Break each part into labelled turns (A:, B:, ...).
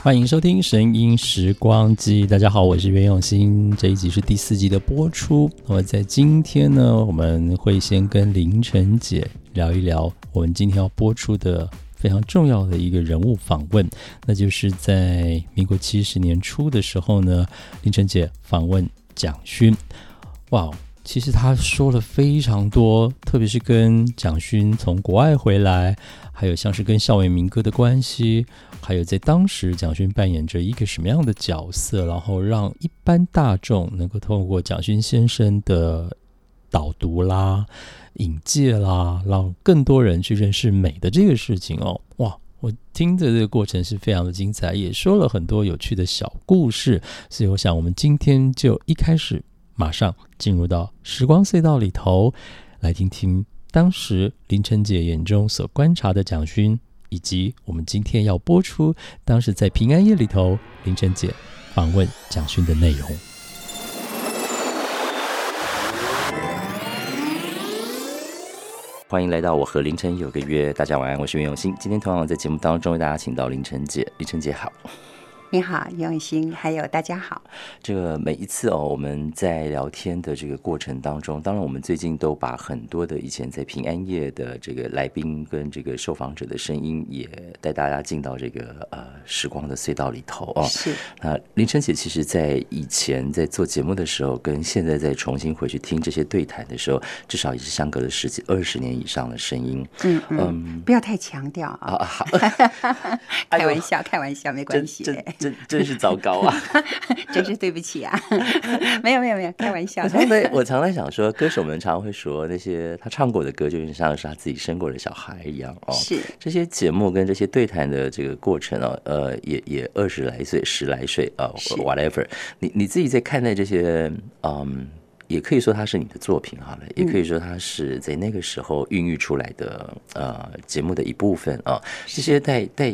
A: 欢迎收听《声音时光机》，大家好，我是袁永新。这一集是第四集的播出。那么在今天呢，我们会先跟林晨姐聊一聊我们今天要播出的非常重要的一个人物访问，那就是在民国七十年初的时候呢，林晨姐访问蒋勋。哇！其实他说了非常多，特别是跟蒋勋从国外回来，还有像是跟校园民歌的关系，还有在当时蒋勋扮演着一个什么样的角色，然后让一般大众能够透过蒋勋先生的导读啦、引介啦，让更多人去认识美的这个事情哦。哇，我听着这个过程是非常的精彩，也说了很多有趣的小故事，所以我想我们今天就一开始。马上进入到时光隧道里头，来听听当时林晨姐眼中所观察的蒋勋，以及我们今天要播出当时在平安夜里头林晨姐访问蒋勋的内容。欢迎来到我和林晨有个约，大家晚安，我是袁永新。今天同样在节目当中为大家请到林晨姐，林晨姐好。
B: 你好，用心，还有大家好。
A: 这个每一次哦，我们在聊天的这个过程当中，当然我们最近都把很多的以前在平安夜的这个来宾跟这个受访者的声音，也带大家进到这个呃时光的隧道里头哦。
B: 是。
A: 那林晨姐其实在以前在做节目的时候，跟现在再重新回去听这些对谈的时候，至少也是相隔了十几二十年以上的声音。
B: 嗯嗯，不要太强调啊。好，开玩笑，开玩笑，没关系。
A: 真真真是糟糕啊！
B: 真是对不起啊！没有没有没有，开玩笑。
A: 我常在，我常在想说，歌手们常常会说那些他唱过的歌，就像是他自己生过的小孩一样哦。
B: 是
A: 这些节目跟这些对谈的这个过程哦，呃，也也二十来岁、十来岁啊，whatever。你你自己在看待这些，嗯，也可以说它是你的作品好了，也可以说它是在那个时候孕育出来的呃节目的一部分啊。这些带带。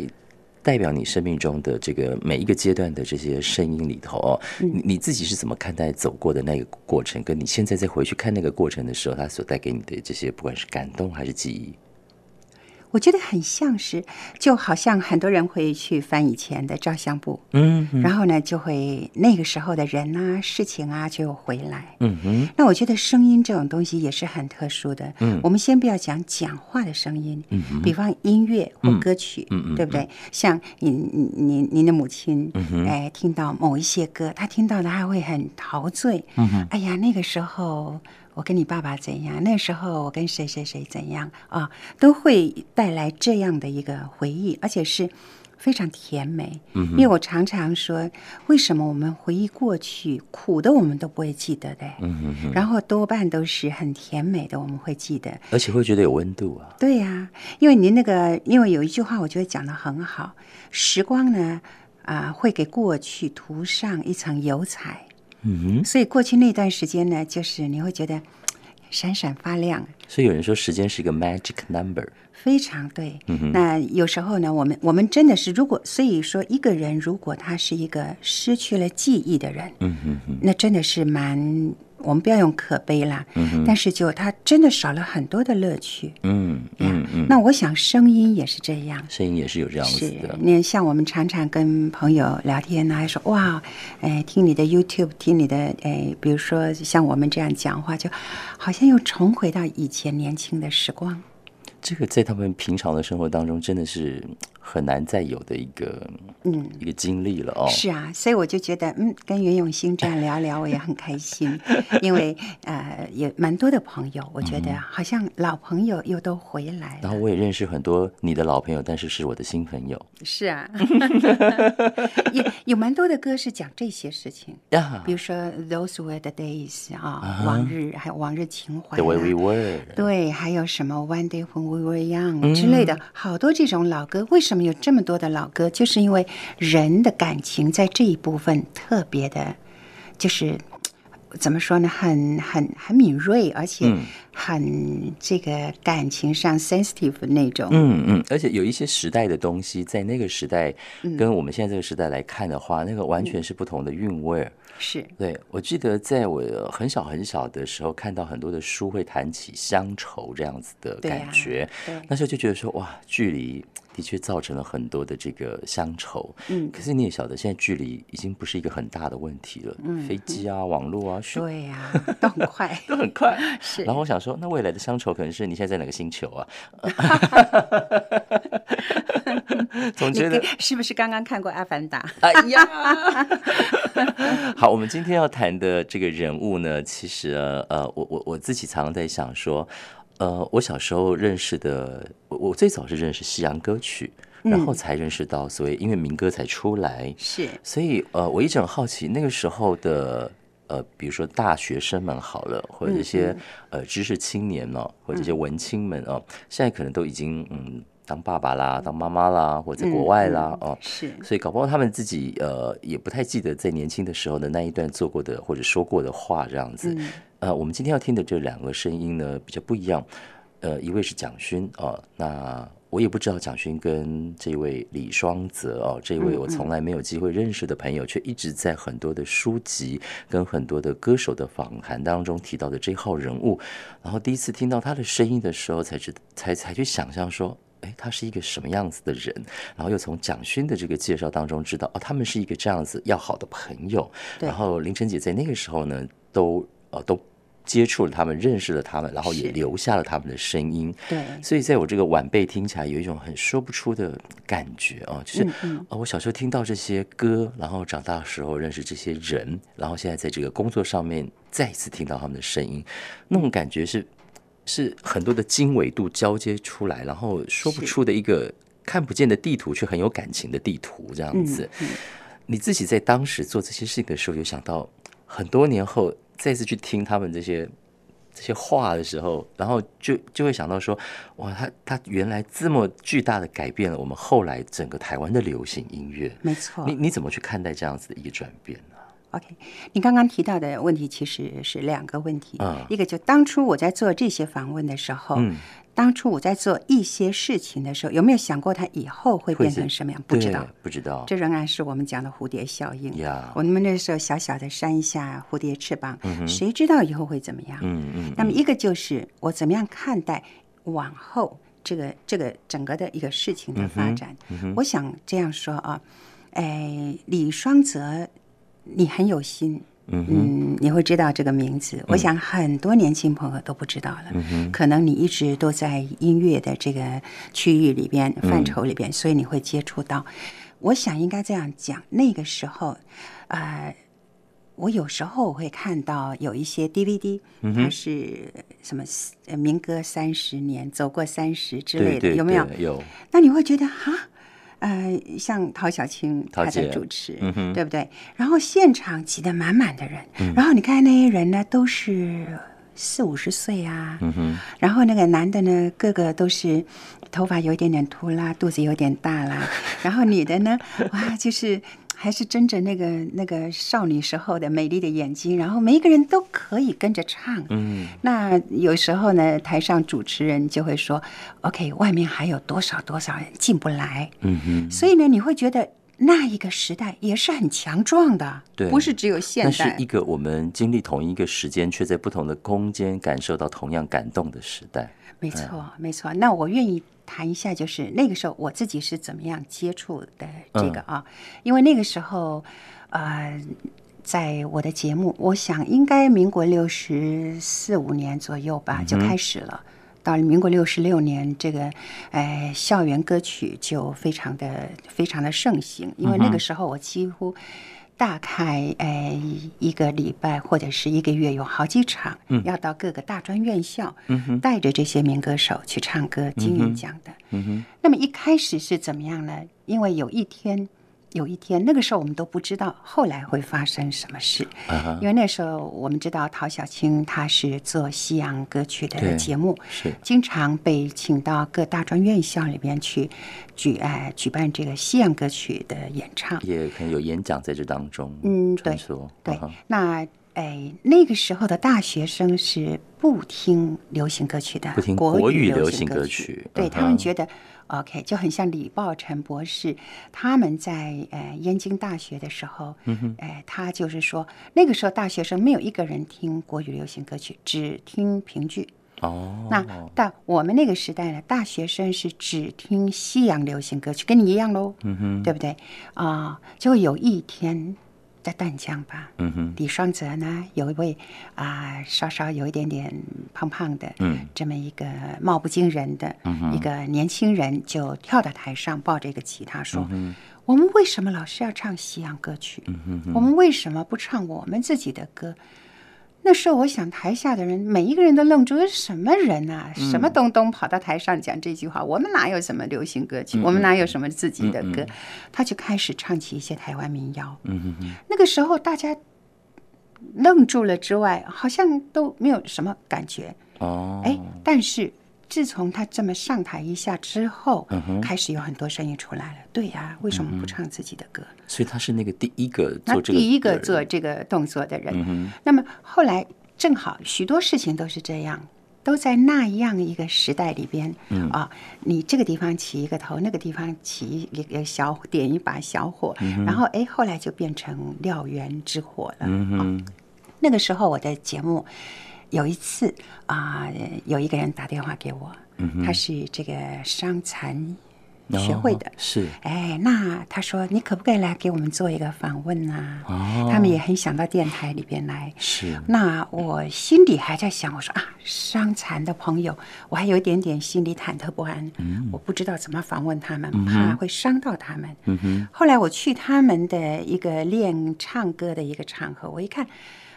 A: 代表你生命中的这个每一个阶段的这些声音里头哦，你你自己是怎么看待走过的那个过程？跟你现在再回去看那个过程的时候，它所带给你的这些，不管是感动还是记忆。
B: 我觉得很像是，就好像很多人会去翻以前的照相簿，嗯，然后呢，就会那个时候的人啊、事情啊就回来，嗯哼。那我觉得声音这种东西也是很特殊的，嗯，我们先不要讲讲话的声音，嗯比方音乐或歌曲，嗯。嗯，对不对？像您您您的母亲，哎，听到某一些歌，她听到的还会很陶醉，嗯哼。哎呀，那个时候。我跟你爸爸怎样？那时候我跟谁谁谁怎样啊？都会带来这样的一个回忆，而且是非常甜美。嗯，因为我常常说，为什么我们回忆过去苦的，我们都不会记得的？然后多半都是很甜美的，我们会记得，
A: 而且会觉得有温度啊。
B: 对呀，因为您那个，因为有一句话，我觉得讲的很好，时光呢，啊，会给过去涂上一层油彩。嗯所以过去那段时间呢，就是你会觉得闪闪发亮。
A: 所以有人说时间是一个 magic number，
B: 非常对。嗯那有时候呢，我们我们真的是，如果所以说一个人如果他是一个失去了记忆的人，嗯哼哼，那真的是蛮。我们不要用可悲啦，但是就它真的少了很多的乐趣。嗯嗯嗯。那我想声音也是这样，
A: 声音也是有这样子的。
B: 你像我们常常跟朋友聊天呢，还说哇，哎，听你的 YouTube，听你的哎，比如说像我们这样讲话，就好像又重回到以前年轻的时光。
A: 这个在他们平常的生活当中，真的是很难再有的一个，嗯，一个经历了哦。
B: 是啊，所以我就觉得，嗯，跟袁永新这样聊聊，我也很开心，因为呃，也蛮多的朋友，我觉得好像老朋友又都回来了。
A: 然后我也认识很多你的老朋友，但是是我的新朋友。
B: 是啊，也有蛮多的歌是讲这些事情，比如说 Those Were the Days 啊，往日还有往日情怀
A: ，The Way We Were，
B: 对，还有什么 One Day When We Were Young 之类的，好多这种老歌。为什么有这么多的老歌？就是因为人的感情在这一部分特别的，就是怎么说呢？很很很敏锐，而且很这个感情上 sensitive 那种。
C: 嗯嗯，而且有一些时代的东西，在那个时代跟我们现在这个时代来看的话，那个完全是不同的韵味。
B: 是
C: 对，我记得在我很小很小的时候，看到很多的书会谈起乡愁这样子的感觉，那时候就觉得说，哇，距离。的确造成了很多的这个乡愁，嗯，可是你也晓得，现在距离已经不是一个很大的问题了，嗯，飞机啊，网络啊，
B: 对呀，都很快，
C: 都很快，
B: 是。
C: 然后我想说，那未来的乡愁可能是你现在在哪个星球啊？总觉得
B: 是不是刚刚看过《阿凡达》？
C: 哎呀，好，我们今天要谈的这个人物呢，其实呃，我我我自己常常在想说。呃，我小时候认识的，我我最早是认识西洋歌曲，然后才认识到所谓因为民歌才出来，
B: 是，
C: 所以呃，我一直很好奇那个时候的呃，比如说大学生们好了，或者一些呃知识青年呢，或者一些文青们哦，现在可能都已经嗯当爸爸啦，当妈妈啦，或者在国外啦哦，
B: 是，
C: 所以搞不好他们自己呃也不太记得在年轻的时候的那一段做过的或者说过的话这样子。呃，我们今天要听的这两个声音呢，比较不一样。呃，一位是蒋勋啊，那我也不知道蒋勋跟这位李双泽哦，这位我从来没有机会认识的朋友，却一直在很多的书籍跟很多的歌手的访谈当中提到的这号人物。然后第一次听到他的声音的时候，才知才才去想象说，哎，他是一个什么样子的人。然后又从蒋勋的这个介绍当中知道，哦，他们是一个这样子要好的朋友。然后林晨姐在那个时候呢，都呃都。接触了他们，认识了他们，然后也留下了他们的声音。
B: 对，
C: 所以在我这个晚辈听起来有一种很说不出的感觉啊，就是啊，我小时候听到这些歌，然后长大的时候认识这些人，然后现在在这个工作上面再一次听到他们的声音，那种感觉是是很多的经纬度交接出来，然后说不出的一个看不见的地图，却很有感情的地图这样子。你自己在当时做这些事情的时候，有想到很多年后。再次去听他们这些这些话的时候，然后就就会想到说，哇，他他原来这么巨大的改变了我们后来整个台湾的流行音乐。
B: 没错，
C: 你你怎么去看待这样子的一个转变呢
B: ？OK，你刚刚提到的问题其实是两个问题，嗯，一个就当初我在做这些访问的时候，嗯。当初我在做一些事情的时候，有没有想过它以后会变成什么样？不知道，
C: 不知道。
B: 这仍然是我们讲的蝴蝶效应。我们那时候小小的扇一下蝴蝶翅膀，谁知道以后会怎么样？嗯嗯。那么一个就是我怎么样看待往后这个这个整个的一个事情的发展？我想这样说啊，哎，李双泽，你很有心。嗯，你会知道这个名字。我想很多年轻朋友都不知道了。嗯可能你一直都在音乐的这个区域里边、范畴里边，所以你会接触到。我想应该这样讲，那个时候，呃，我有时候会看到有一些 DVD，它是什么民歌三十年、走过三十之类的，有没有？
C: 有。
B: 那你会觉得哈？呃，像陶小青她在主持，嗯对不对？然后现场挤得满满的人，然后你看那些人呢，都是四五十岁啊，嗯然后那个男的呢，个个都是头发有一点点秃啦，肚子有点大啦，然后女的呢，哇，就是。还是睁着那个那个少女时候的美丽的眼睛，然后每一个人都可以跟着唱。嗯，那有时候呢，台上主持人就会说：“OK，外面还有多少多少人进不来。”嗯哼，所以呢，你会觉得那一个时代也是很强壮的，
C: 对，
B: 不是只有现代。
C: 是一个我们经历同一个时间，却在不同的空间感受到同样感动的时代。
B: 没错，没错。那我愿意。谈一下，就是那个时候我自己是怎么样接触的这个啊？因为那个时候，呃，在我的节目，我想应该民国六十四五年左右吧就开始了。到了民国六十六年，这个呃校园歌曲就非常的非常的盛行，因为那个时候我几乎。大概呃一个礼拜或者是一个月有好几场，要到各个大专院校，带着这些民歌手去唱歌、金韵奖的。那么一开始是怎么样呢？因为有一天。有一天，那个时候我们都不知道后来会发生什么事，因为那时候我们知道陶小青她是做西洋歌曲的节目，
C: 是。
B: 经常被请到各大专院校里边去举哎举办这个西洋歌曲的演唱，
C: 也可能有演讲在这当中。
B: 嗯，对，对。那哎，那个时候的大学生是不听流行歌曲的，
A: 不听国语流行歌曲，
B: 对他们觉得 OK 就很像李抱辰博士，他们在呃燕京大学的时候，哎，他就是说那个时候大学生没有一个人听国语流行歌曲，只听评剧。
A: 哦，
B: 那到我们那个时代呢，大学生是只听西洋流行歌曲，跟你一样喽，
A: 嗯哼，
B: 对不对？啊，就有一天。在淡江吧，
A: 嗯哼，
B: 李双泽呢，有一位啊，稍稍有一点点胖胖的，
A: 嗯，
B: 这么一个貌不惊人的一个年轻人，就跳到台上，抱着一个吉他说：“我们为什么老是要唱西洋歌曲？嗯我们为什么不唱我们自己的歌？”那时候，我想台下的人每一个人都愣住，是什么人啊？什么东东跑到台上讲这句话？我们哪有什么流行歌曲？我们哪有什么自己的歌？他就开始唱起一些台湾民谣。那个时候大家愣住了之外，好像都没有什么感觉。
A: 哦，
B: 哎，但是。自从他这么上台一下之后，开始有很多声音出来了。对呀，为什么不唱自己的歌？
A: 所以他是那个第一个做这个
B: 第一个做这个动作的人。那么后来正好许多事情都是这样，都在那样一个时代里边啊。你这个地方起一个头，那个地方起一个小点一把小火，然后哎，后来就变成燎原之火了。
A: 嗯
B: 那个时候我的节目。有一次啊，有一个人打电话给我，他是这个伤残学会的，
A: 是
B: 哎，那他说你可不可以来给我们做一个访问呢？哦，他们也很想到电台里边来。
A: 是，
B: 那我心里还在想，我说啊，伤残的朋友，我还有一点点心里忐忑不安，嗯我不知道怎么访问他们，怕会伤到他们。后来我去他们的一个练唱歌的一个场合，我一看。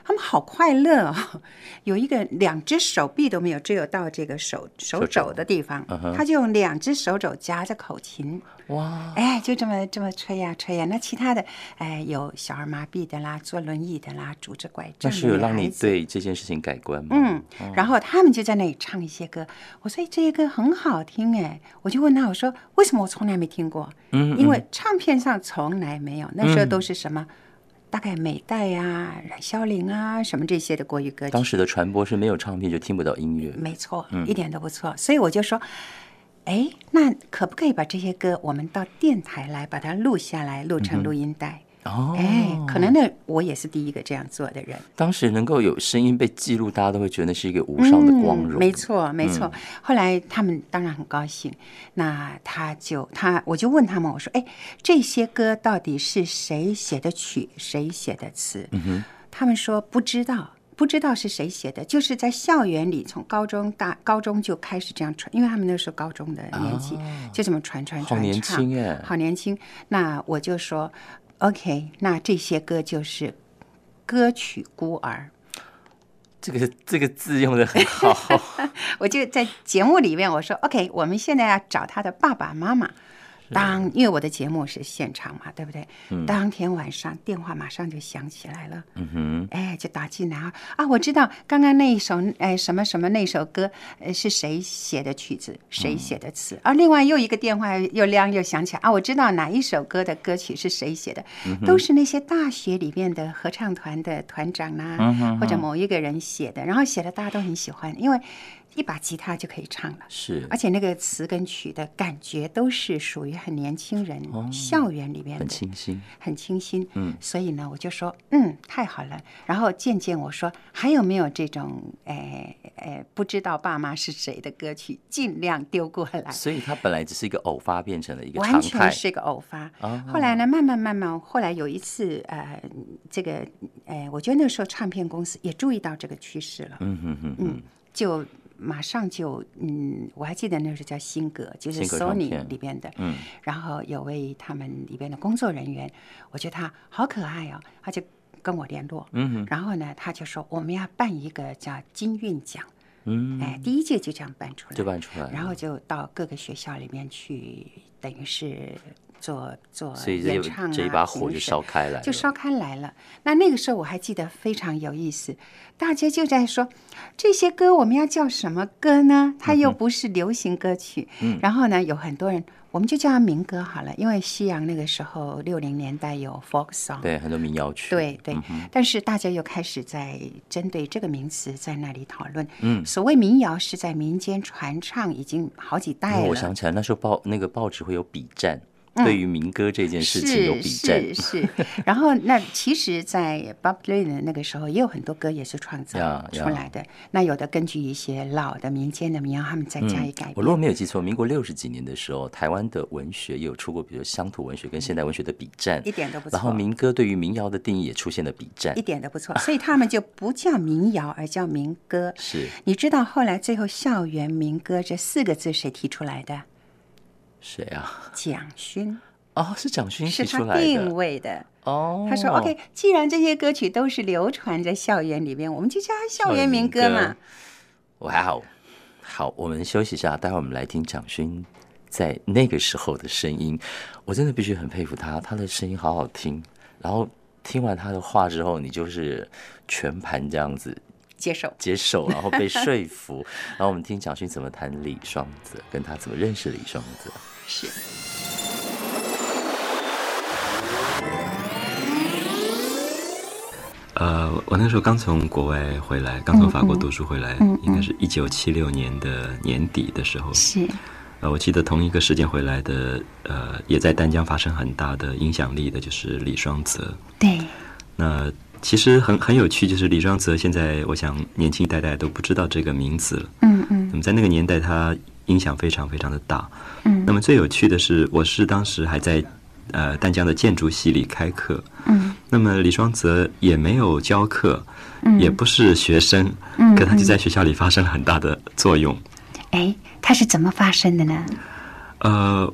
B: 他们好快乐哦，有一个两只手臂都没有，只有到这个手手肘的地方，他就用两只手肘夹着口琴，
A: 哇，
B: 哎，就这么这么吹呀吹呀。那其他的，哎，有小儿麻痹的啦，坐轮椅的啦，拄着拐杖。那
A: 是有让你对这件事情改观吗？
B: 嗯，然后他们就在那里唱一些歌，我说这些歌很好听哎，我就问他，我说为什么我从来没听过？
A: 嗯，
B: 因为唱片上从来没有，那时候都是什么？大概美代呀、冉肖玲啊，什么这些的国语歌曲，
A: 当时的传播是没有唱片就听不到音乐，
B: 没错，一点都不错。所以我就说，哎，那可不可以把这些歌我们到电台来把它录下来，录成录音带？
A: 哦，
B: 哎，可能那，我也是第一个这样做的人。
A: 当时能够有声音被记录，大家都会觉得那是一个无上的光荣。
B: 没错，没错。后来他们当然很高兴，那他就他，我就问他们，我说：“哎，这些歌到底是谁写的曲，谁写的词？”
A: 嗯哼，
B: 他们说不知道，不知道是谁写的，就是在校园里，从高中大高中就开始这样传，因为他们那时候高中的年纪，就这么传传传，
A: 好年轻哎，
B: 好年轻。那我就说。OK，那这些歌就是歌曲孤儿。
A: 这个这个字用的很好。
B: 我就在节目里面我说 OK，我们现在要找他的爸爸妈妈。当因为我的节目是现场嘛，对不对？当天晚上电话马上就响起来了。
A: 嗯哼，
B: 哎，就打进来啊！啊，我知道刚刚那一首哎什么什么那首歌，呃是谁写的曲子，谁写的词？啊，另外又一个电话又亮又响起来啊！我知道哪一首歌的歌曲是谁写的，都是那些大学里面的合唱团的团长啊，或者某一个人写的，然后写的大家都很喜欢，因为。一把吉他就可以唱了，
A: 是，
B: 而且那个词跟曲的感觉都是属于很年轻人校园里面的，
A: 很清新，
B: 很清新。
A: 嗯，
B: 所以呢，我就说，嗯，太好了。然后渐渐我说，还有没有这种，诶诶，不知道爸妈是谁的歌曲，尽量丢过来。
A: 所以它本来只是一个偶发，变成了一个
B: 完全是一个偶发。后来呢，慢慢慢慢，后来有一次，呃，这个，诶，我觉得那时候唱片公司也注意到这个趋势了。
A: 嗯哼哼，
B: 嗯，就。马上就嗯，我还记得那时候叫新格，就是 Sony 里边的，
A: 嗯，
B: 然后有位他们里边的工作人员，我觉得他好可爱哦，他就跟我联络，
A: 嗯
B: 然后呢，他就说我们要办一个叫金韵奖，
A: 嗯，
B: 哎，第一届就这样办出来，
A: 就办出来，
B: 然后就到各个学校里面去，等于是做做
A: 所以
B: 演唱啊，
A: 这一把火就烧开了，
B: 就烧开来了。那那个时候我还记得非常有意思，大家就在说这些歌我们要叫什么歌呢？它又不是流行歌曲。嗯，然后呢，有很多人。我们就叫它民歌好了，因为西洋那个时候六零年代有 folk song，
A: 对，很多民谣曲，
B: 对对。但是大家又开始在针对这个名词在那里讨论。嗯，所谓民谣是在民间传唱已经好几代了。
A: 我想起来，那时候报那个报纸会有笔战。对于民歌这件事情有比战，
B: 是是。然后那其实，在 Bob Dylan 那个时候，也有很多歌也是创造出来的。那有的根据一些老的民间的民谣，他们再加以改编。
A: 我如果没有记错，民国六十几年的时候，台湾的文学也有出过，比如乡土文学跟现代文学的比战，
B: 一点都不错。
A: 然后民歌对于民谣的定义也出现了比战，
B: 一点都不错。所以他们就不叫民谣，而叫民歌。
A: 是，
B: 你知道后来最后“校园民歌”这四个字谁提出来的？
A: 谁啊？
B: 蒋勋
A: 哦，是蒋勋提出
B: 来的。定位的
A: 哦，
B: 他说：“OK，既然这些歌曲都是流传在校园里面，我们就叫它校园民歌嘛。”
A: 哇哦，好，我们休息一下，待会儿我们来听蒋勋在那个时候的声音。我真的必须很佩服他，他的声音好好听。然后听完他的话之后，你就是全盘这样子
B: 接受
A: 接受，然后被说服。然后我们听蒋勋怎么谈李双泽，跟他怎么认识李双泽。
B: 是。
D: 呃，我那时候刚从国外回来，刚从法国读书回来，应该是一九七六年的年底的时候。
B: 是。
D: 呃，我记得同一个时间回来的，呃，也在丹江发生很大的影响力的，就是李双泽。
B: 对。
D: 那其实很很有趣，就是李双泽现在，我想年轻一代代都不知道这个名字了。
B: 嗯嗯。
D: 那么在那个年代，他影响非常非常的大。嗯。那么最有趣的是，我是当时还在。呃，淡江的建筑系里开课，
B: 嗯，
D: 那么李双泽也没有教课，嗯，也不是学生，嗯，可他就在学校里发生了很大的作用。
B: 哎，他是怎么发生的呢？
D: 呃，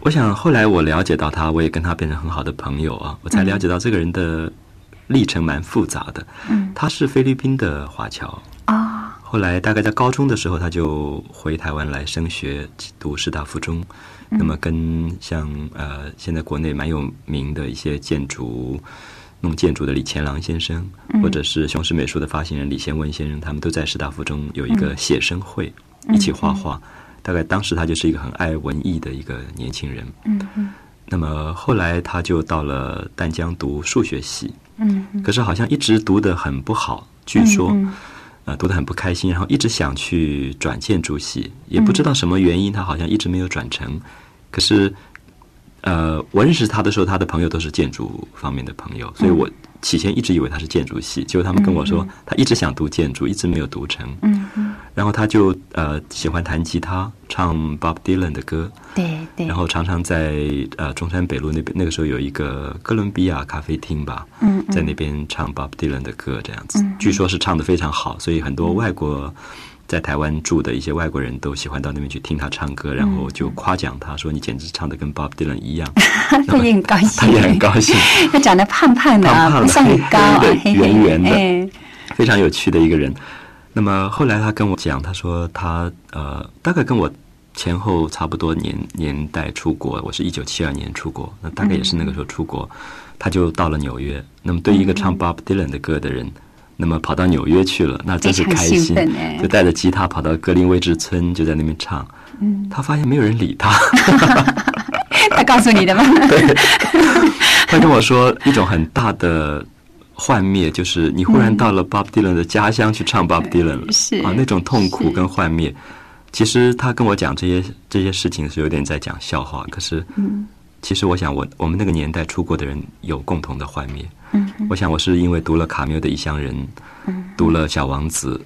D: 我想后来我了解到他，我也跟他变成很好的朋友啊，我才了解到这个人的历程蛮复杂的。
B: 嗯，
D: 他是菲律宾的华侨
B: 啊，
D: 后来大概在高中的时候，他就回台湾来升学，读师大附中。那么跟像呃现在国内蛮有名的一些建筑弄建筑的李乾郎先生，或者是雄狮美术的发行人李先问先生，他们都在师大附中有一个写生会，一起画画。大概当时他就是一个很爱文艺的一个年轻人。
B: 嗯嗯。
D: 那么后来他就到了淡江读数学系。
B: 嗯。
D: 可是好像一直读得很不好，据说，呃，读得很不开心，然后一直想去转建筑系，也不知道什么原因，他好像一直没有转成。可是，呃，我认识他的时候，他的朋友都是建筑方面的朋友，所以我起先一直以为他是建筑系。结果他们跟我说，他一直想读建筑，一直没有读成。
B: 嗯
D: 然后他就呃喜欢弹吉他，唱 Bob Dylan 的歌。
B: 对对。
D: 然后常常在呃中山北路那边，那个时候有一个哥伦比亚咖啡厅吧。
B: 嗯
D: 在那边唱 Bob Dylan 的歌，这样子，据说是唱的非常好，所以很多外国。在台湾住的一些外国人都喜欢到那边去听他唱歌，然后就夸奖他说：“你简直唱的跟 Bob Dylan 一样。”
B: 他也很高兴，
D: 他也很高兴。
B: 他长得胖胖的，
D: 胖胖的，
B: 很高，
D: 圆圆的，非常有趣的一个人。那么后来他跟我讲，他说他呃大概跟我前后差不多年年代出国，我是一九七二年出国，那大概也是那个时候出国，他就到了纽约。那么对一个唱 Bob Dylan 的歌的人。那么跑到纽约去了，那真是开心，就带着吉他跑到格林威治村，就在那边唱。
B: 嗯，
D: 他发现没有人理他。
B: 他告诉你的吗？
D: 对，他跟我说一种很大的幻灭，就是你忽然到了 Bob Dylan 的家乡去唱 Bob Dylan 了，
B: 是
D: 啊，那种痛苦跟幻灭。其实他跟我讲这些这些事情是有点在讲笑话，可是，
B: 嗯，
D: 其实我想我我们那个年代出国的人有共同的幻灭。
B: 嗯，
D: 我想我是因为读了卡缪的《异乡人》，读了《小王子》，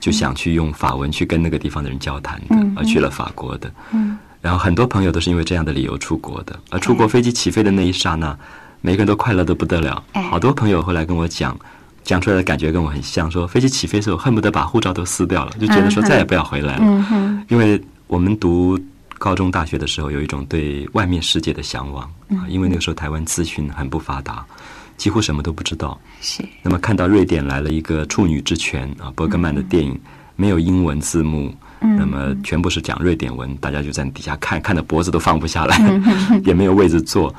D: 就想去用法文去跟那个地方的人交谈的，而去了法国的。
B: 嗯，
D: 然后很多朋友都是因为这样的理由出国的，而出国飞机起飞的那一刹那，每个人都快乐的不得了。好多朋友后来跟我讲，讲出来的感觉跟我很像，说飞机起飞的时候恨不得把护照都撕掉了，就觉得说再也不要回来了。
B: 嗯
D: 因为我们读高中、大学的时候有一种对外面世界的向往啊，因为那个时候台湾资讯很不发达。几乎什么都不知道。
B: 是。
D: 那么看到瑞典来了一个处女之泉啊，伯格曼的电影，没有英文字幕，那么全部是讲瑞典文，大家就在底下看，看的脖子都放不下来，也没有位置坐。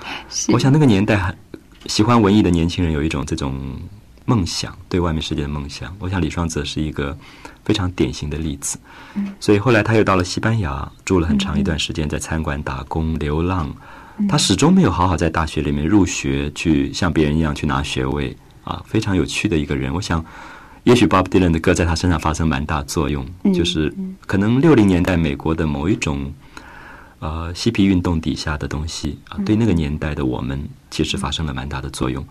D: 我想那个年代很喜欢文艺的年轻人有一种这种梦想，对外面世界的梦想。我想李双泽是一个非常典型的例子。所以后来他又到了西班牙，住了很长一段时间，在餐馆打工流浪。他始终没有好好在大学里面入学，去像别人一样去拿学位啊，非常有趣的一个人。我想。也许 Bob Dylan 的歌在他身上发生蛮大作用，就是可能六零年代美国的某一种呃嬉皮运动底下的东西啊，对那个年代的我们其实发生了蛮大的作用。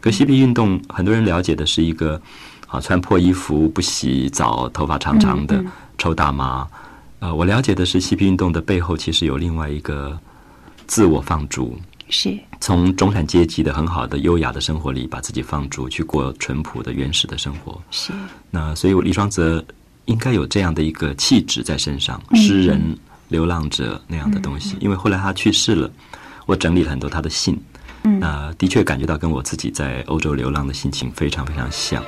D: 可嬉皮运动很多人了解的是一个啊穿破衣服、不洗澡、头发长长的、抽大麻。呃，我了解的是嬉皮运动的背后其实有另外一个自我放逐。
B: 是
D: 从中产阶级的很好的优雅的生活里，把自己放逐，去过淳朴的原始的生活。
B: 是
D: 那，所以李双泽应该有这样的一个气质在身上，诗人、流浪者那样的东西。因为后来他去世了，我整理了很多他的信，那的确感觉到跟我自己在欧洲流浪的心情非常非常像。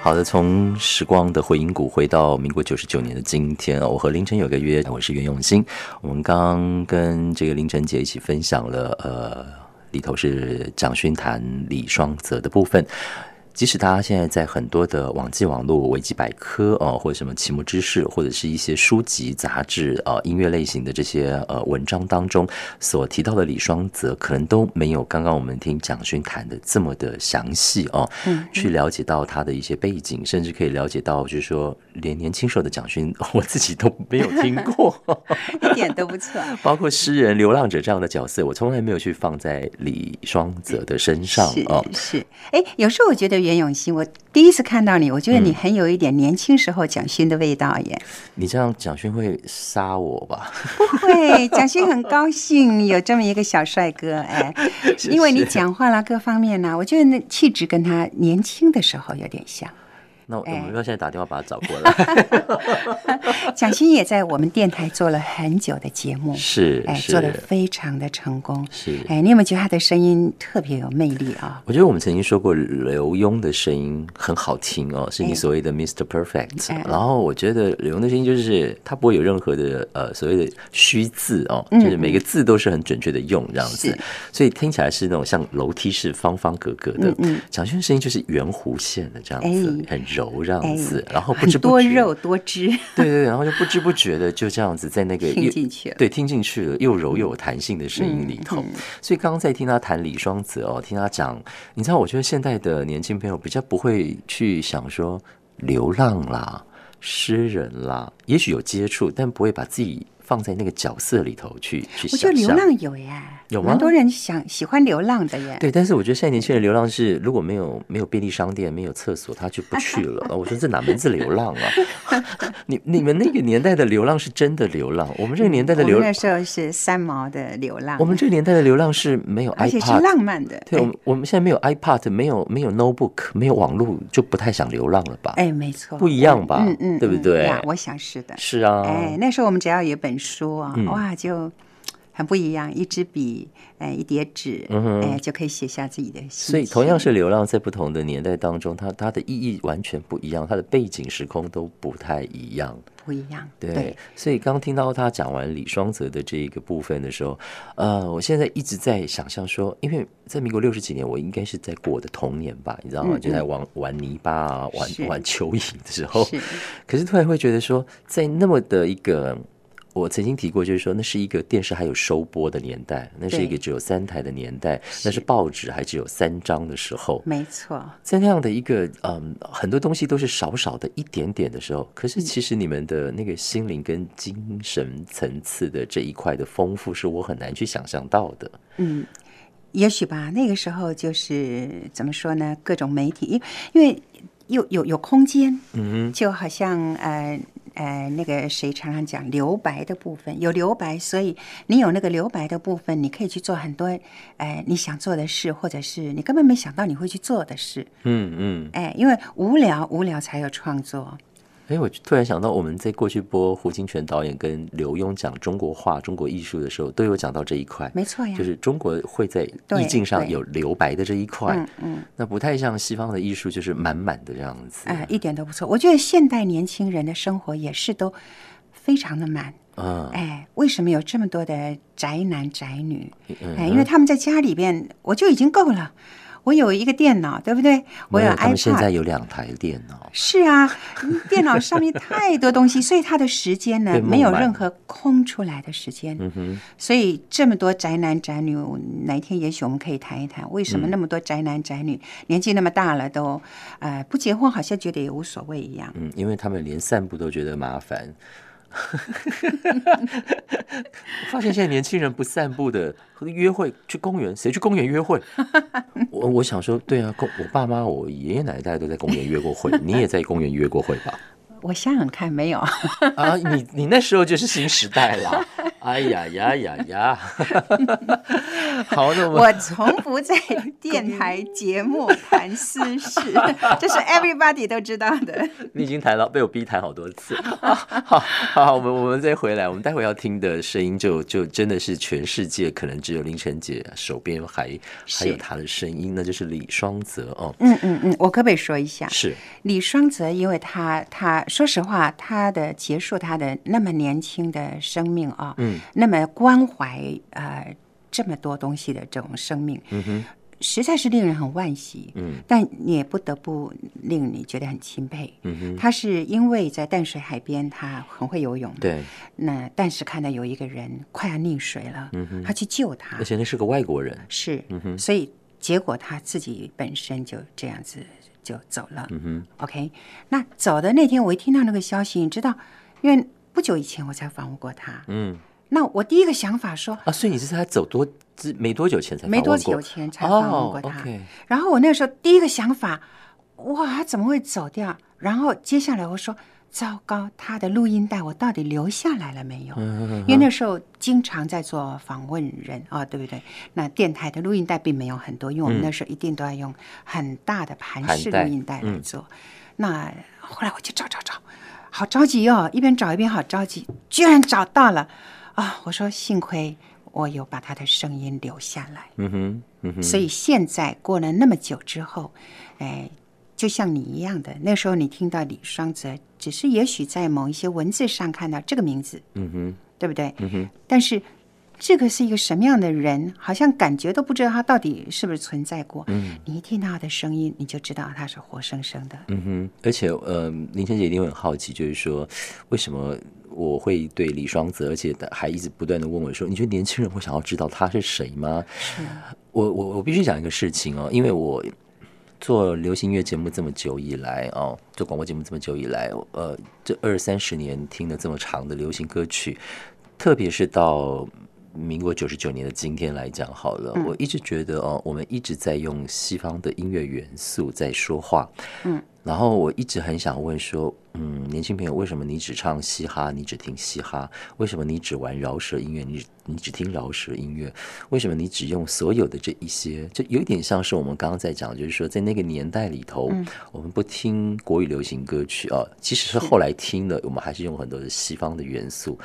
C: 好的，从时光的回音谷回到民国九十九年的今天我和凌晨有个约，我是袁永新。我们刚跟这个凌晨姐一起分享了，呃，里头是蒋勋谈李双泽的部分。即使大家现在在很多的网际网络、维基百科啊，或者什么奇摩知识，或者是一些书籍、杂志啊、音乐类型的这些呃文章当中所提到的李双泽，可能都没有刚刚我们听蒋勋谈的这么的详细哦。嗯，去了解到他的一些背景，甚至可以了解到，就是说连年轻时候的蒋勋，我自己都没有听过，
B: 一点都不错。
C: 包括诗人、流浪者这样的角色，我从来没有去放在李双泽的身上哦。
B: 是，哎，有时候我觉得。袁永新，我第一次看到你，我觉得你很有一点年轻时候蒋勋的味道耶。
C: 你这样蒋勋会杀我吧？
B: 不会，蒋勋很高兴有这么一个小帅哥哎，因为你讲话啦各方面呢，我觉得那气质跟他年轻的时候有点像。
C: 那我们要现在打电话把他找过来。
B: 蒋欣也在我们电台做了很久的节目，
C: 是，
B: 哎，做的非常的成功。
C: 是，
B: 哎，你有没有觉得他的声音特别有魅力啊？
C: 我觉得我们曾经说过刘墉的声音很好听哦，是你所谓的 Mr. Perfect。然后我觉得刘墉的声音就是他不会有任何的呃所谓的虚字哦，就是每个字都是很准确的用这样子，所以听起来是那种像楼梯式方方格格的。蒋欣的声音就是圆弧线的这样子，很。柔这样子，然后不知
B: 多肉多汁，
C: 对对对，然后就不知不觉的就这样子在那个
B: 听进去了，
C: 对，听进去了，又柔又有弹性的声音里头。所以刚刚在听他谈李双泽哦，听他讲，你知道，我觉得现在的年轻朋友比较不会去想说流浪啦、诗人啦，也许有接触，但不会把自己。放在那个角色里头去去想。我
B: 觉得流浪有呀，
C: 有吗？
B: 很多人想喜欢流浪的耶。
C: 对，但是我觉得现在年轻人流浪是，如果没有没有便利商店、没有厕所，他就不 去了。我说这哪门子流浪啊？你你们那个年代的流浪是真的流浪，我们这个年代的流浪
B: 那时候是三毛的流浪。
C: 我们这个年代的流浪是没有，而
B: 且是浪漫的。
C: 对，我们我们现在没有 iPad，没有没有 notebook，没有网络，就不太想流浪了吧？
B: 哎，没错，
C: 不一样吧？嗯嗯，对不对？
B: 我想是的。
C: 是啊。
B: 哎，那时候我们只要有本书啊。哇，就很不一样，一支笔，哎，一叠纸，哎，就可以写下自己的心。
C: 所以，同样是流浪，在不同的年代当中，它它的意义完全不一样，它的背景时空都不太一样，
B: 不一样。
C: 对，所以刚听到他讲完李双泽的这一个部分的时候，呃，我现在一直在想象说，因为在民国六十几年，我应该是在过我的童年吧，你知道吗？就在玩玩泥巴啊，玩玩 蚯蚓的时候，可是突然会觉得说，在那么的一个。我曾经提过，就是说，那是一个电视还有收播的年代，那是一个只有三台的年代，那是报纸还只有三张的时候。
B: 没错，
C: 在那样的一个嗯，很多东西都是少少的一点点的时候，可是其实你们的那个心灵跟精神层次的这一块的丰富，是我很难去想象到的。
B: 嗯，也许吧，那个时候就是怎么说呢？各种媒体，因因为有有有空间，嗯，就好像呃。呃，那个谁常常讲留白的部分有留白，所以你有那个留白的部分，你可以去做很多呃你想做的事，或者是你根本没想到你会去做的事。嗯嗯。哎，因为无聊，无聊才有创作。
C: 哎，我突然想到，我们在过去播胡金铨导演跟刘墉讲中国画、中国艺术的时候，都有讲到这一块。
B: 没错呀，
C: 就是中国会在意境上有留白的这一块。嗯嗯，那不太像西方的艺术，就是满满的这样子。
B: 哎，一点都不错。我觉得现代年轻人的生活也是都非常的满。嗯，哎，为什么有这么多的宅男宅女？哎，因为他们在家里边，我就已经够了。我有一个电脑，对不对？我有 iPad。
C: 现在有两台电脑。
B: 是啊，电脑上面太多东西，所以他的时间呢，没有任何空出来的时间。嗯哼。所以这么多宅男宅女，哪一天也许我们可以谈一谈，为什么那么多宅男宅女年纪那么大了都，呃，不结婚好像觉得也无所谓一样。
C: 嗯，因为他们连散步都觉得麻烦。发现现在年轻人不散步的，约会去公园，谁去公园约会？我我想说，对啊，公我爸妈、我爷爷奶奶大都在公园约过会，你也在公园约过会吧？
B: 我想想看，没有
C: 啊？你你那时候就是新时代了。哎呀呀呀呀！好，那
B: 我从不在电台节目谈私事，这是 everybody 都知道的。
C: 你已经谈了，被我逼谈好多次。好好，我们我们再回来，我们待会要听的声音，就就真的是全世界可能只有林晨姐手边还还有她的声音，那就是李双泽哦。
B: 嗯嗯嗯，我可不可以说一下？
C: 是
B: 李双泽，因为他他说实话，他的结束他的那么年轻的生命啊。嗯，那么关怀呃这么多东西的这种生命，嗯哼，实在是令人很惋惜。嗯，但也不得不令你觉得很钦佩。嗯哼，他是因为在淡水海边，他很会游泳。
C: 对，
B: 那但是看到有一个人快要溺水了，嗯哼，他去救他，
C: 而且那是个外国人。
B: 是，嗯哼，所以结果他自己本身就这样子就走了。嗯哼，OK，那走的那天，我一听到那个消息，你知道，因为不久以前我才访问过他。嗯。那我第一个想法说
C: 啊，所以你是他走多之没多久前才
B: 没多久前才访问过他。然后我那时候第一个想法，哇，他怎么会走掉？然后接下来我说，糟糕，他的录音带我到底留下来了没有？因为那时候经常在做访问人啊，对不对？那电台的录音带并没有很多，因为我们那时候一定都要用很大的盘式录音带来做。那后来我就找找找，好着急哦，一边找一边好着急，居然找到了。啊！我说幸亏我有把他的声音留下来。嗯哼，嗯哼。所以现在过了那么久之后，哎，就像你一样的，那时候你听到李双泽，只是也许在某一些文字上看到这个名字。嗯哼，对不对？嗯哼。但是这个是一个什么样的人？好像感觉都不知道他到底是不是存在过。嗯。你一听到他的声音，你就知道他是活生生的。
C: 嗯哼。而且，呃，林晨姐一定会很好奇，就是说为什么？我会对李双泽，而且还一直不断的问我说：“你觉得年轻人会想要知道他是谁吗？”我我我必须讲一个事情哦，因为我做流行音乐节目这么久以来哦，做广播节目这么久以来，呃，这二三十年听了这么长的流行歌曲，特别是到民国九十九年的今天来讲，好了，我一直觉得哦，我们一直在用西方的音乐元素在说话，嗯。然后我一直很想问说，嗯，年轻朋友，为什么你只唱嘻哈，你只听嘻哈？为什么你只玩饶舌音乐，你你只听饶舌音乐？为什么你只用所有的这一些？就有点像是我们刚刚在讲，就是说在那个年代里头，我们不听国语流行歌曲啊，即使是后来听了，我们还是用很多的西方的元素。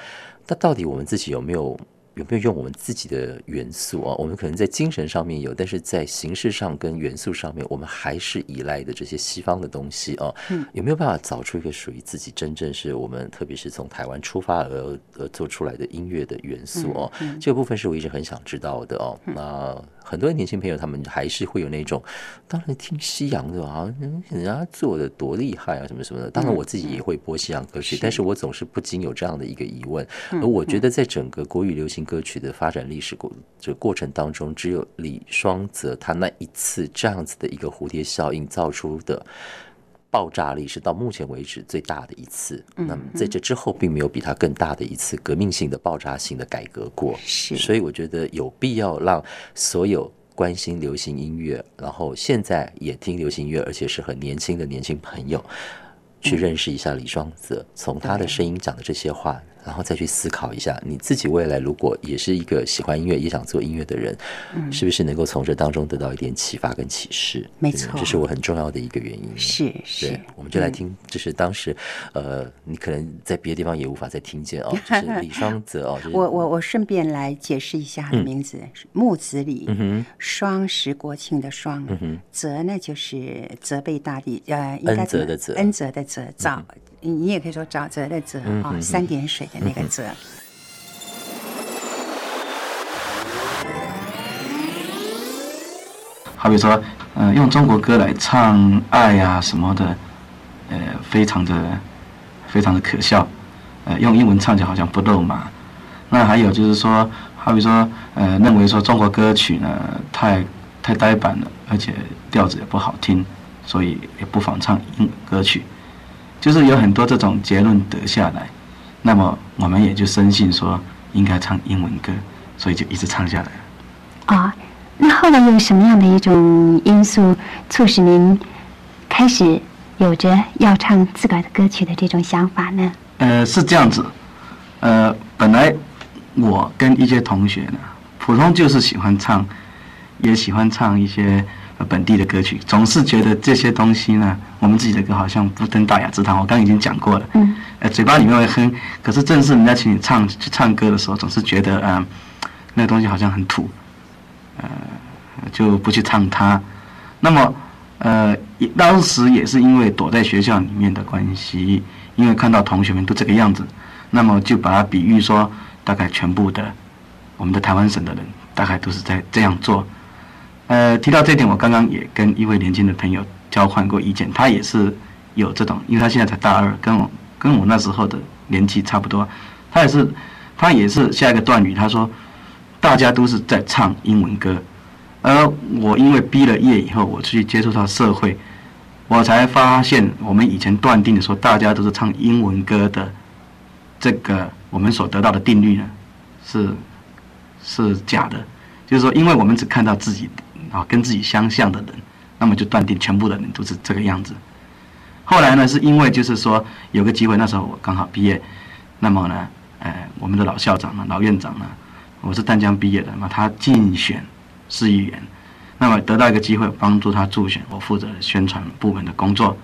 C: 那到底我们自己有没有？有没有用我们自己的元素啊？我们可能在精神上面有，但是在形式上跟元素上面，我们还是依赖的这些西方的东西啊。嗯，有没有办法找出一个属于自己真正是我们，特别是从台湾出发而而做出来的音乐的元素哦？这个部分是我一直很想知道的哦。那。很多年轻朋友，他们还是会有那种，当然听西洋的啊，人家做的多厉害啊，什么什么的。当然我自己也会播西洋歌曲，但是我总是不禁有这样的一个疑问。而我觉得，在整个国语流行歌曲的发展历史过这个过程当中，只有李双泽他那一次这样子的一个蝴蝶效应造出的。爆炸力是到目前为止最大的一次。那么在这之后，并没有比它更大的一次革命性的爆炸性的改革过。
B: 是，
C: 所以我觉得有必要让所有关心流行音乐，然后现在也听流行音乐，而且是很年轻的年轻朋友，去认识一下李双泽，从他的声音讲的这些话，然后再去思考一下，你自己未来如果也是一个喜欢音乐、也想做音乐的人，是不是能够从这当中得到一点启发跟启示？
B: 没错，
C: 这是我很重要的一个原因。
B: 是是，
C: 我们就来听，就是当时，呃，你可能在别的地方也无法再听见哦，就是李双泽哦。
B: 我我我顺便来解释一下他的名字，木子李，双十国庆的双，泽呢就是责备大地，呃，
C: 恩泽的泽，
B: 恩泽的泽，早。你也可以说沼泽的泽啊，三点水的那个泽。
E: 好比说，嗯，用中国歌来唱爱呀什么的，呃，非常的非常的可笑。呃，用英文唱就好像不肉麻。那还有就是说，好比说，呃，认为说中国歌曲呢太太呆板了，而且调子也不好听，所以也不妨唱英歌曲。就是有很多这种结论得下来，那么我们也就深信说应该唱英文歌，所以就一直唱下来了。
F: 啊，那后来有什么样的一种因素促使您开始有着要唱自个儿的歌曲的这种想法呢？
E: 呃，是这样子，呃，本来我跟一些同学呢，普通就是喜欢唱，也喜欢唱一些。本地的歌曲，总是觉得这些东西呢，我们自己的歌好像不登大雅之堂。我刚已经讲过了，嗯，嘴巴里面会哼，可是正式人家请你唱去唱歌的时候，总是觉得啊，那个东西好像很土，呃，就不去唱它。那么，呃，当时也是因为躲在学校里面的关系，因为看到同学们都这个样子，那么就把它比喻说，大概全部的我们的台湾省的人，大概都是在这样做。呃，提到这点，我刚刚也跟一位年轻的朋友交换过意见，他也是有这种，因为他现在才大二，跟我跟我那时候的年纪差不多，他也是，他也是下一个段语，他说，大家都是在唱英文歌，而我因为毕了业以后，我去接触到社会，我才发现我们以前断定的说大家都是唱英文歌的，这个我们所得到的定律呢，是是假的，就是说，因为我们只看到自己。啊，跟自己相像的人，那么就断定全部的人都是这个样子。后来呢，是因为就是说有个机会，那时候我刚好毕业，那么呢，呃，我们的老校长呢，老院长呢，我是淡江毕业的，那么他竞选市议员，那么得到一个机会帮助他助选，我负责宣传部门的工作，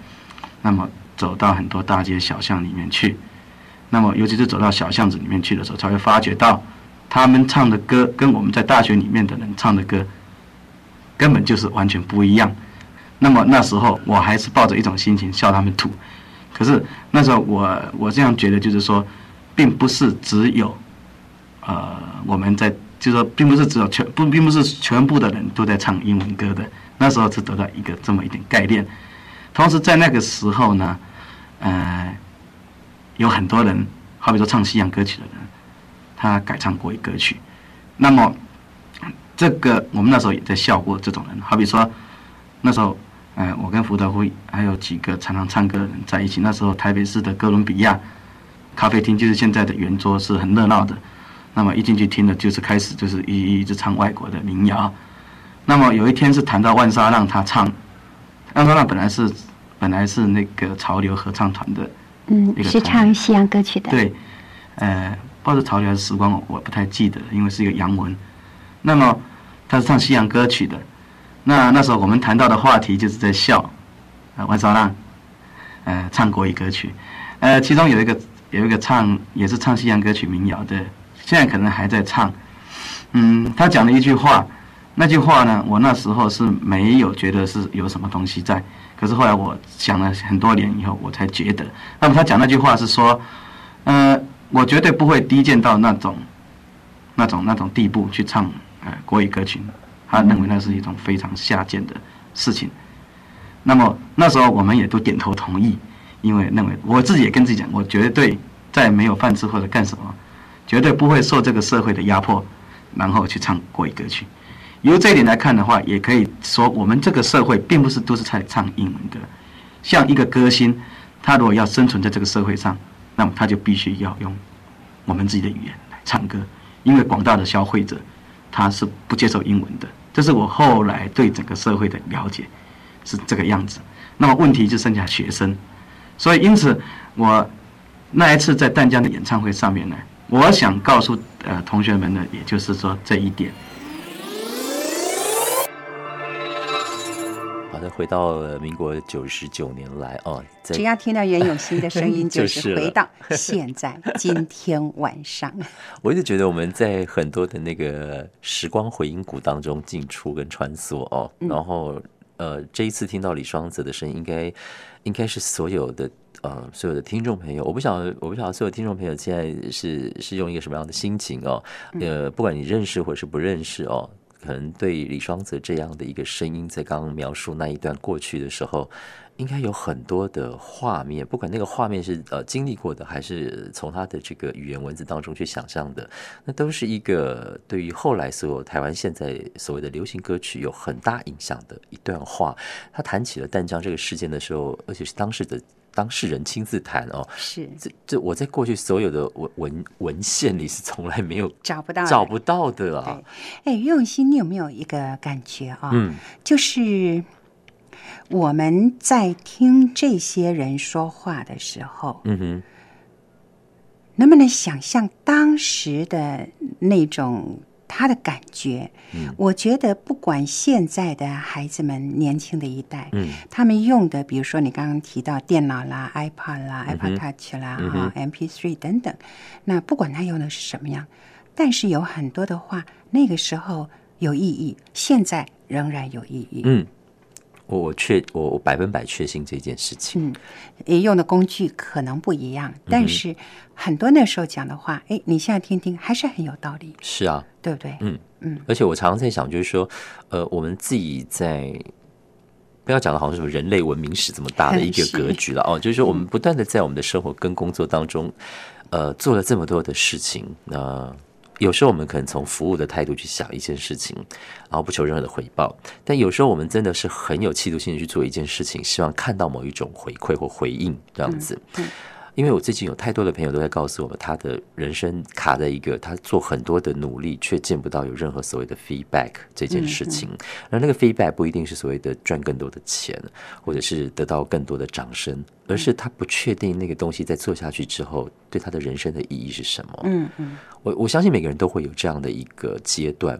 E: 那么走到很多大街小巷里面去，那么尤其是走到小巷子里面去的时候，才会发觉到他们唱的歌跟我们在大学里面的人唱的歌。根本就是完全不一样。那么那时候我还是抱着一种心情笑他们土。可是那时候我我这样觉得就是说，并不是只有，呃，我们在就是说，并不是只有全不并不是全部的人都在唱英文歌的。那时候是得到一个这么一点概念。同时在那个时候呢，呃，有很多人，好比说唱西洋歌曲的人，他改唱国语歌曲。那么。这个我们那时候也在笑过这种人，好比说，那时候，哎，我跟福德辉还有几个常常唱歌的人在一起。那时候台北市的哥伦比亚咖啡厅就是现在的圆桌，是很热闹的。那么一进去听的，就是开始就是一一直唱外国的民谣。那么有一天是谈到万沙让他唱，万沙让本来是本来是那个潮流合唱团的，
F: 嗯，是唱西洋歌曲的。
E: 对，呃，不知道是潮流还是时光，我不太记得，因为是一个洋文。那么。他是唱西洋歌曲的，那那时候我们谈到的话题就是在笑，啊，万绍浪，呃，唱国语歌曲，呃，其中有一个有一个唱也是唱西洋歌曲民谣的，现在可能还在唱，嗯，他讲了一句话，那句话呢，我那时候是没有觉得是有什么东西在，可是后来我想了很多年以后，我才觉得，那么他讲那句话是说，呃，我绝对不会低贱到那种，那种那种地步去唱。呃，国语歌曲，他认为那是一种非常下贱的事情。那么那时候我们也都点头同意，因为认为我自己也跟自己讲，我绝对在没有饭吃或者干什么，绝对不会受这个社会的压迫，然后去唱国语歌曲。由这一点来看的话，也可以说我们这个社会并不是都是在唱英文歌。像一个歌星，他如果要生存在这个社会上，那么他就必须要用我们自己的语言来唱歌，因为广大的消费者。他是不接受英文的，这是我后来对整个社会的了解，是这个样子。那么问题就剩下学生，所以因此我那一次在淡江的演唱会上面呢，我想告诉呃同学们呢，也就是说这一点。
C: 好的，回到了民国九十九年来哦，
B: 只要听到袁永新的声音，就是回到现在今天晚上。
C: 我一直觉得我们在很多的那个时光回音谷当中进出跟穿梭哦，然后呃，这一次听到李双泽的声音，应该应该是所有的呃所有的听众朋友，我不晓得我不晓得所有听众朋友现在是是用一个什么样的心情哦，呃，不管你认识或是不认识哦。可能对李双泽这样的一个声音，在刚刚描述那一段过去的时候，应该有很多的画面，不管那个画面是呃经历过的，还是从他的这个语言文字当中去想象的，那都是一个对于后来所有台湾现在所谓的流行歌曲有很大影响的一段话。他谈起了淡江这个事件的时候，而且是当时的。当事人亲自谈哦，
B: 是
C: 这这我在过去所有的文文文献里是从来没有
B: 找不到
C: 找不到的啊。
B: 哎，于永新，你有没有一个感觉啊？嗯，就是我们在听这些人说话的时候，嗯哼，能不能想象当时的那种？他的感觉，我觉得不管现在的孩子们年轻的一代，他们用的，比如说你刚刚提到电脑啦、iPad 啦、iPad Touch 啦、哈 MP3 等等，那不管他用的是什么样，但是有很多的话，那个时候有意义，现在仍然有意义。嗯。
C: 我我确我我百分百确信这件事情。
B: 嗯，用的工具可能不一样，但是很多那时候讲的话，哎，你现在听听还是很有道理。
C: 是啊，
B: 对不对？嗯
C: 嗯。而且我常常在想，就是说，呃，我们自己在不要讲的好像什么人类文明史这么大的一个 格局了哦，就是说，我们不断的在我们的生活跟工作当中，呃，做了这么多的事情，那。有时候我们可能从服务的态度去想一件事情，然后不求任何的回报；但有时候我们真的是很有企图心的去做一件事情，希望看到某一种回馈或回应这样子。因为我最近有太多的朋友都在告诉我们，他的人生卡在一个他做很多的努力，却见不到有任何所谓的 feedback 这件事情。而那个 feedback 不一定是所谓的赚更多的钱，或者是得到更多的掌声，而是他不确定那个东西在做下去之后，对他的人生的意义是什么。嗯嗯，我我相信每个人都会有这样的一个阶段。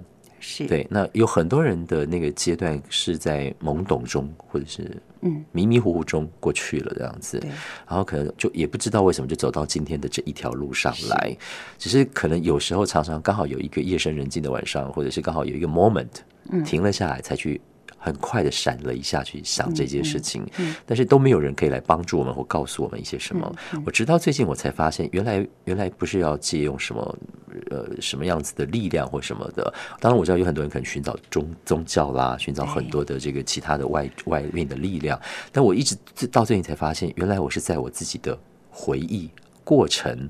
B: 是。
C: 对，那有很多人的那个阶段是在懵懂中，或者是嗯。迷迷糊糊中过去了这样子，然后可能就也不知道为什么就走到今天的这一条路上来，只是可能有时候常常刚好有一个夜深人静的晚上，或者是刚好有一个 moment 停了下来，才去。很快的闪了一下去想这件事情，但是都没有人可以来帮助我们或告诉我们一些什么。我直到最近我才发现，原来原来不是要借用什么呃什么样子的力量或什么的。当然我知道有很多人可能寻找宗宗教啦，寻找很多的这个其他的外外面的力量。但我一直到最近才发现，原来我是在我自己的回忆过程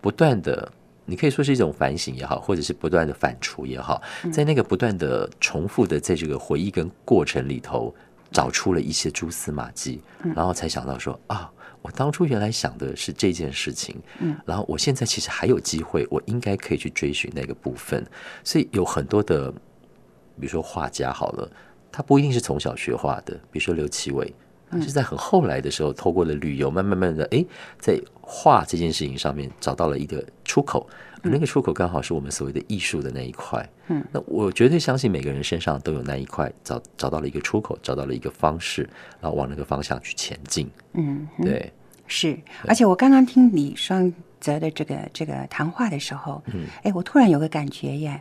C: 不断的。你可以说是一种反省也好，或者是不断的反刍也好，在那个不断的重复的在这个回忆跟过程里头，找出了一些蛛丝马迹，然后才想到说啊，我当初原来想的是这件事情，嗯，然后我现在其实还有机会，我应该可以去追寻那个部分。所以有很多的，比如说画家好了，他不一定是从小学画的，比如说刘奇伟。是在很后来的时候，透过了旅游，慢慢慢的，哎，在画这件事情上面找到了一个出口，那个出口刚好是我们所谓的艺术的那一块。嗯，那我绝对相信每个人身上都有那一块，找找到了一个出口，找到了一个方式，然后往那个方向去前进。嗯，对，
B: 是。而且我刚刚听李双泽的这个这个谈话的时候，嗯，哎，我突然有个感觉耶，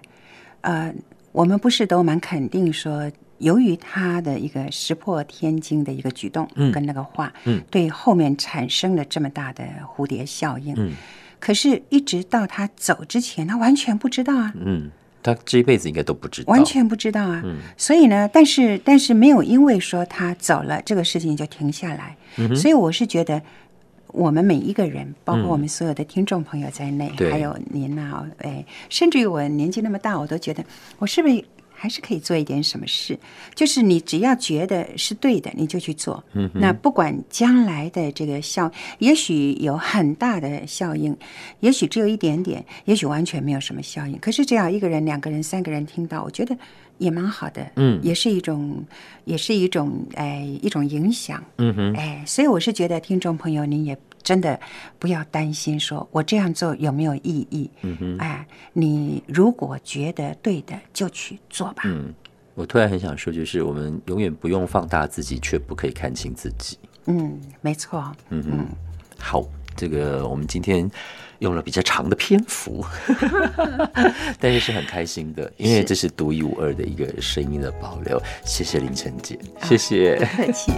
B: 呃，我们不是都蛮肯定说。由于他的一个石破天惊的一个举动，跟那个话，对后面产生了这么大的蝴蝶效应。嗯，可是，一直到他走之前，他完全不知道啊。
C: 嗯，他这一辈子应该都不知道，
B: 完全不知道啊。嗯，所以呢，但是，但是没有因为说他走了，这个事情就停下来。嗯，所以我是觉得，我们每一个人，包括我们所有的听众朋友在内，还有您呐，哎，甚至于我年纪那么大，我都觉得，我是不是？还是可以做一点什么事，就是你只要觉得是对的，你就去做。嗯，那不管将来的这个效，也许有很大的效应，也许只有一点点，也许完全没有什么效应。可是只要一个人、两个人、三个人听到，我觉得也蛮好的，嗯，也是一种，也是一种，哎，一种影响，嗯哼，哎，所以我是觉得听众朋友，您也真的不要担心，说我这样做有没有意义，嗯哼，哎，你如果觉得对的，就去做吧。嗯，
C: 我突然很想说，就是我们永远不用放大自己，却不可以看清自己。
B: 嗯，没错。嗯嗯，
C: 好，这个我们今天。用了比较长的篇幅，但是是很开心的，因为这是独一无二的一个声音的保留。谢谢林晨姐，谢谢，
B: 客气。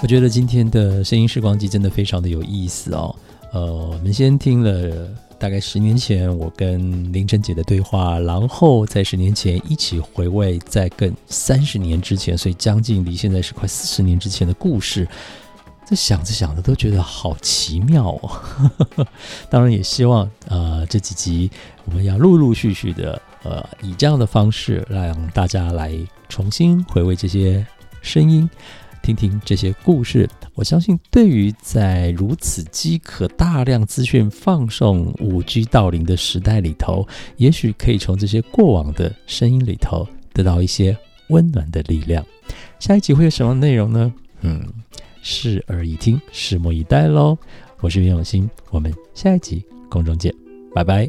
A: 我觉得今天的声音时光机真的非常的有意思哦。呃，我们先听了。大概十年前，我跟林晨姐的对话，然后在十年前一起回味，在更三十年之前，所以将近离现在是快四十年之前的故事。这想着想着都觉得好奇妙哦。当然也希望，呃，这几集我们要陆陆续续的，呃，以这样的方式让大家来重新回味这些声音。听听这些故事，我相信对于在如此饥渴大量资讯放送、五 G 到临的时代里头，也许可以从这些过往的声音里头得到一些温暖的力量。下一集会有什么内容呢？嗯，视而以听，拭目以待喽。我是袁永新，我们下一集空中见，拜拜。